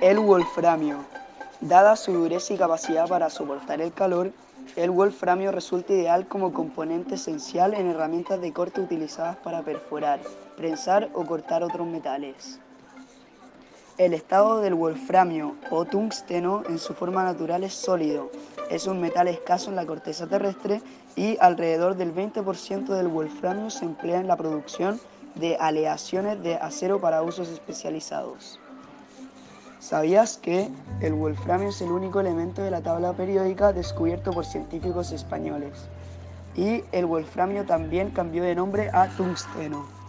El wolframio. Dada su dureza y capacidad para soportar el calor, el wolframio resulta ideal como componente esencial en herramientas de corte utilizadas para perforar, prensar o cortar otros metales. El estado del wolframio o tungsteno en su forma natural es sólido. Es un metal escaso en la corteza terrestre y alrededor del 20% del wolframio se emplea en la producción de aleaciones de acero para usos especializados. ¿Sabías que el wolframio es el único elemento de la tabla periódica descubierto por científicos españoles? Y el wolframio también cambió de nombre a tungsteno.